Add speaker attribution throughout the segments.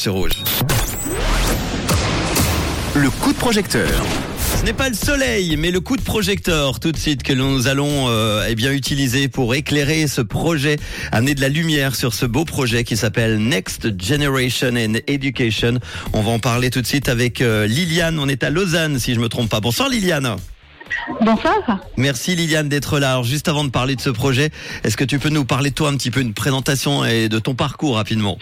Speaker 1: C'est rouge.
Speaker 2: Le coup de projecteur.
Speaker 1: Ce n'est pas le soleil, mais le coup de projecteur tout de suite que nous allons euh, eh bien utiliser pour éclairer ce projet, amener de la lumière sur ce beau projet qui s'appelle Next Generation in Education. On va en parler tout de suite avec euh, Liliane. On est à Lausanne, si je me trompe pas. Bonsoir Liliane.
Speaker 3: Bonsoir.
Speaker 1: Merci Liliane d'être là. Alors juste avant de parler de ce projet, est-ce que tu peux nous parler de toi un petit peu, une présentation et de ton parcours rapidement?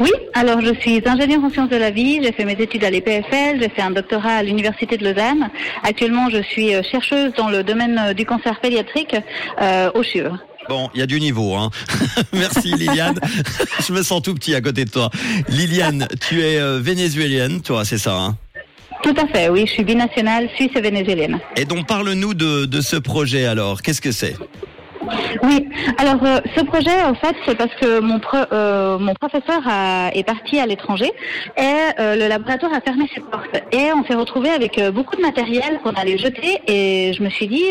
Speaker 3: Oui, alors je suis ingénieure en sciences de la vie, j'ai fait mes études à l'EPFL, j'ai fait un doctorat à l'Université de Lausanne. Actuellement, je suis euh, chercheuse dans le domaine euh, du cancer pédiatrique euh, au CHUV.
Speaker 1: Bon, il y a du niveau, hein. Merci Liliane. je me sens tout petit à côté de toi. Liliane, tu es euh, vénézuélienne, toi, c'est ça, hein?
Speaker 3: Tout à fait, oui, je suis binationale suisse et vénézuélienne.
Speaker 1: Et donc parle-nous de, de ce projet alors. Qu'est-ce que c'est?
Speaker 3: Oui, alors euh, ce projet, en fait, c'est parce que mon, euh, mon professeur a- est parti à l'étranger et euh, le laboratoire a fermé ses portes. Et on s'est retrouvé avec beaucoup de matériel qu'on allait jeter et je me suis dit,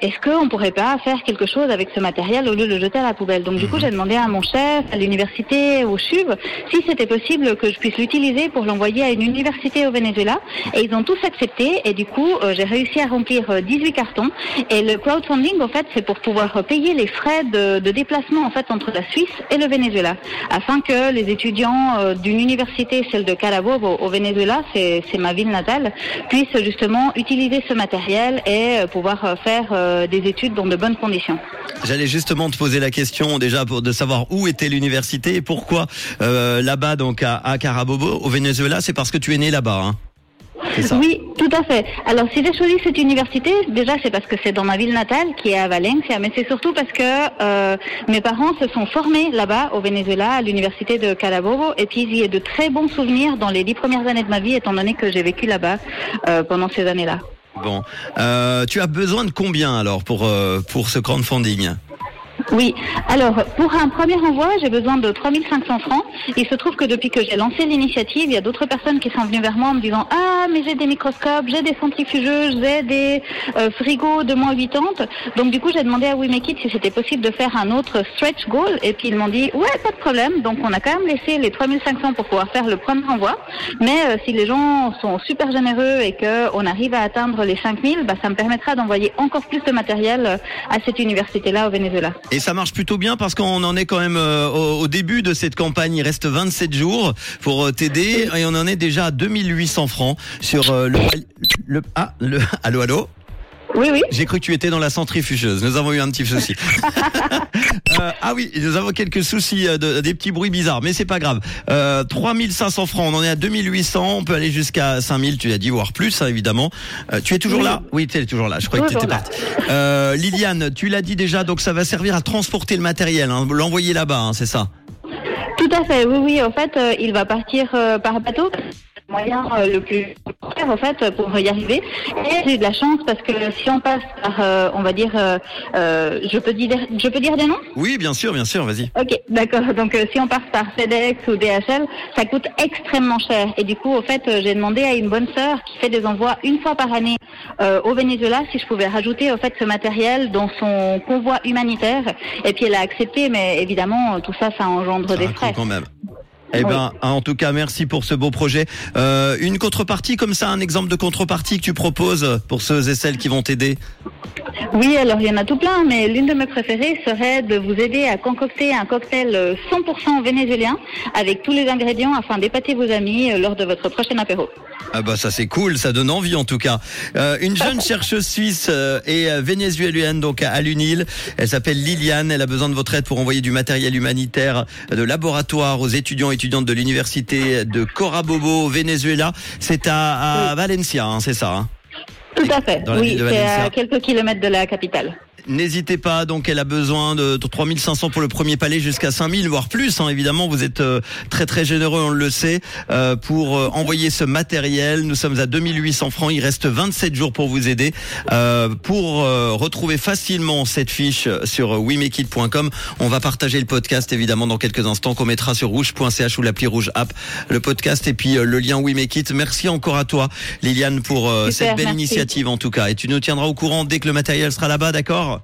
Speaker 3: est-ce qu'on pourrait pas faire quelque chose avec ce matériel au lieu de le jeter à la poubelle? Donc du coup, j'ai demandé à mon chef, à l'université, au CHUV, si c'était possible que je puisse l'utiliser pour l'envoyer à une université au Venezuela. Et ils ont tous accepté et du coup, j'ai réussi à remplir euh, 18 cartons. Et le crowdfunding, en fait, c'est pour pouvoir payer les frais de, déplacement en fait entre la Suisse et le Venezuela, afin que les étudiants euh, d'une université, celle de Carabobo au Venezuela, c'est ma ville natale, puissent justement utiliser ce matériel et euh, pouvoir euh, faire des études dans de bonnes conditions.
Speaker 1: J'allais justement te poser la question déjà pour de savoir où était l'université et pourquoi là-bas donc à, Carabobo au Venezuela. C'est parce que tu es né là-bas. Hein ça.
Speaker 3: Oui, tout à fait. Alors, si j'ai choisi cette université, déjà, c'est parce que c'est dans ma ville natale, qui est à Valencia, mais c'est surtout parce que euh, mes parents se sont formés là-bas, au Venezuela, à l'université de Carabobo, et puis il y a de très bons souvenirs dans les dix premières années de ma vie, étant donné que j'ai vécu là-bas euh, pendant ces années-là.
Speaker 1: Bon, Euh, tu as besoin de combien alors pour euh, pour ce crowdfunding?
Speaker 3: Oui. Alors, pour un premier envoi, j'ai besoin de 3500 francs. Il se trouve que depuis que j'ai lancé l'initiative, il y a d'autres personnes qui sont venues vers moi en me disant Ah, mais j'ai des microscopes, j'ai des centrifugeuses, j'ai des euh, frigos de moins 80. Donc, du coup, j'ai demandé à We Make It si c'était possible de faire un autre stretch goal. Et puis, ils m'ont dit Ouais, pas de problème. Donc, on a quand même laissé les 3500 pour pouvoir faire le premier envoi. Mais euh, si les gens sont super généreux et qu'on arrive à atteindre les 5000, bah, ça me permettra d'envoyer encore plus de matériel euh, à cette université-là au Venezuela.
Speaker 1: Ça marche plutôt bien parce qu'on en est quand même euh, au, au début de cette campagne. Il reste 27 jours pour euh, t'aider et on en est déjà à 2800 francs sur euh, le, le ah le allô allô?
Speaker 3: Oui, oui.
Speaker 1: J'ai cru que tu étais dans la centrifugeuse. Nous avons eu un petit souci. Euh, ah oui, nous avons quelques soucis, euh, de, des petits bruits bizarres, mais c'est pas grave. Euh, 3500 francs, on en est à 2800, on peut aller jusqu'à 5000, tu as dit, voire plus, hein, évidemment. Euh, tu es toujours
Speaker 3: Oui.
Speaker 1: là? Oui, tu es toujours là, je croyais que tu étais partie. Euh, Liliane, tu l'as dit déjà, donc ça va servir à transporter le matériel, hein, l'envoyer là-bas, hein, c'est ça?
Speaker 3: Tout à fait, oui, oui. En fait, il va partir par bateau. Le moyen euh, le plus en fait, pour y arriver. Et j'ai eu de la chance parce que si on passe par, euh, on va dire, euh, euh, je peux dire, je peux dire des noms?
Speaker 1: Oui, bien sûr, bien sûr, vas-y.
Speaker 3: Ok, d'accord. Donc, euh, si on passe par FedEx ou DHL, ça coûte extrêmement cher. Et du coup, au fait, j'ai demandé à une bonne sœur qui fait des envois une fois par année au Venezuela si je pouvais rajouter, au fait, ce matériel dans son convoi humanitaire. Et puis, elle a accepté, mais évidemment, tout ça, ça engendre
Speaker 1: Ça
Speaker 3: des frais.
Speaker 1: quand même. Eh ben, en tout cas, merci pour ce beau projet. Euh, une contrepartie comme ça, un exemple de contrepartie que tu proposes pour ceux et celles qui vont t'aider.
Speaker 3: Oui, alors il y en a tout plein, mais l'une de mes préférées serait de vous aider à concocter un cocktail euh, 100% vénézuélien avec tous les ingrédients afin d'épater vos amis euh, lors de votre prochain apéro.
Speaker 1: Ah bah ça c'est cool, ça donne envie en tout cas. Euh, une jeune chercheuse suisse euh, et euh, vénézuélienne donc à l'UNIL. Elle s'appelle Liliane. Elle a besoin de votre aide pour envoyer du matériel humanitaire de laboratoire aux étudiants et étudiantes de l'université de Corabobo au Venezuela. C'est à, à Valencia, hein, c'est ça. hein?
Speaker 3: Tout à fait. Oui, c'est à quelques kilomètres de la capitale.
Speaker 1: N'hésitez pas, donc elle a besoin de 3500 pour le premier palais jusqu'à 5000, voire plus. Hein, évidemment, vous êtes euh, très très généreux, on le sait, euh, pour euh, envoyer ce matériel. Nous sommes à 2800 francs, il reste 27 jours pour vous aider. Euh, pour euh, retrouver facilement cette fiche sur wemekit.com, on va partager le podcast évidemment dans quelques instants qu'on mettra sur rouge.ch ou l'appli rouge app, le podcast et puis euh, le lien WeMakeIt. Merci encore à toi Liliane pour euh,
Speaker 3: Super,
Speaker 1: cette belle
Speaker 3: merci.
Speaker 1: initiative en tout cas. Et tu nous tiendras au courant dès que le matériel sera là-bas, d'accord?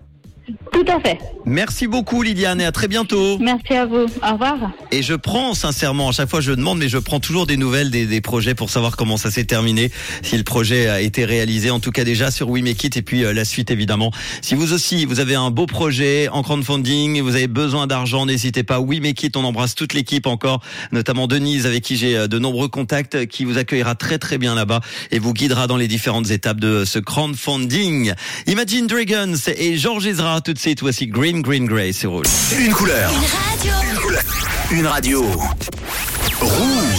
Speaker 3: Tout à fait.
Speaker 1: Merci beaucoup Lydiane et à très bientôt.
Speaker 3: Merci à vous. Au revoir.
Speaker 1: Et je prends sincèrement, à chaque fois je demande, mais je prends toujours des nouvelles des, des projets pour savoir comment ça s'est terminé, si le projet a été réalisé, en tout cas déjà sur We Make It et puis euh, la suite évidemment. Si vous aussi, vous avez un beau projet en crowdfunding, vous avez besoin d'argent, n'hésitez pas. We Make It, on embrasse toute l'équipe encore, notamment Denise avec qui j'ai euh, de nombreux contacts, qui vous accueillera très très bien là-bas et vous guidera dans les différentes étapes de ce crowdfunding. Imagine Dragons et Georges Ezra tout de voici Green Green Grey, c'est rouge.
Speaker 2: Une couleur.
Speaker 4: Radio.
Speaker 2: Une radio. Rouge.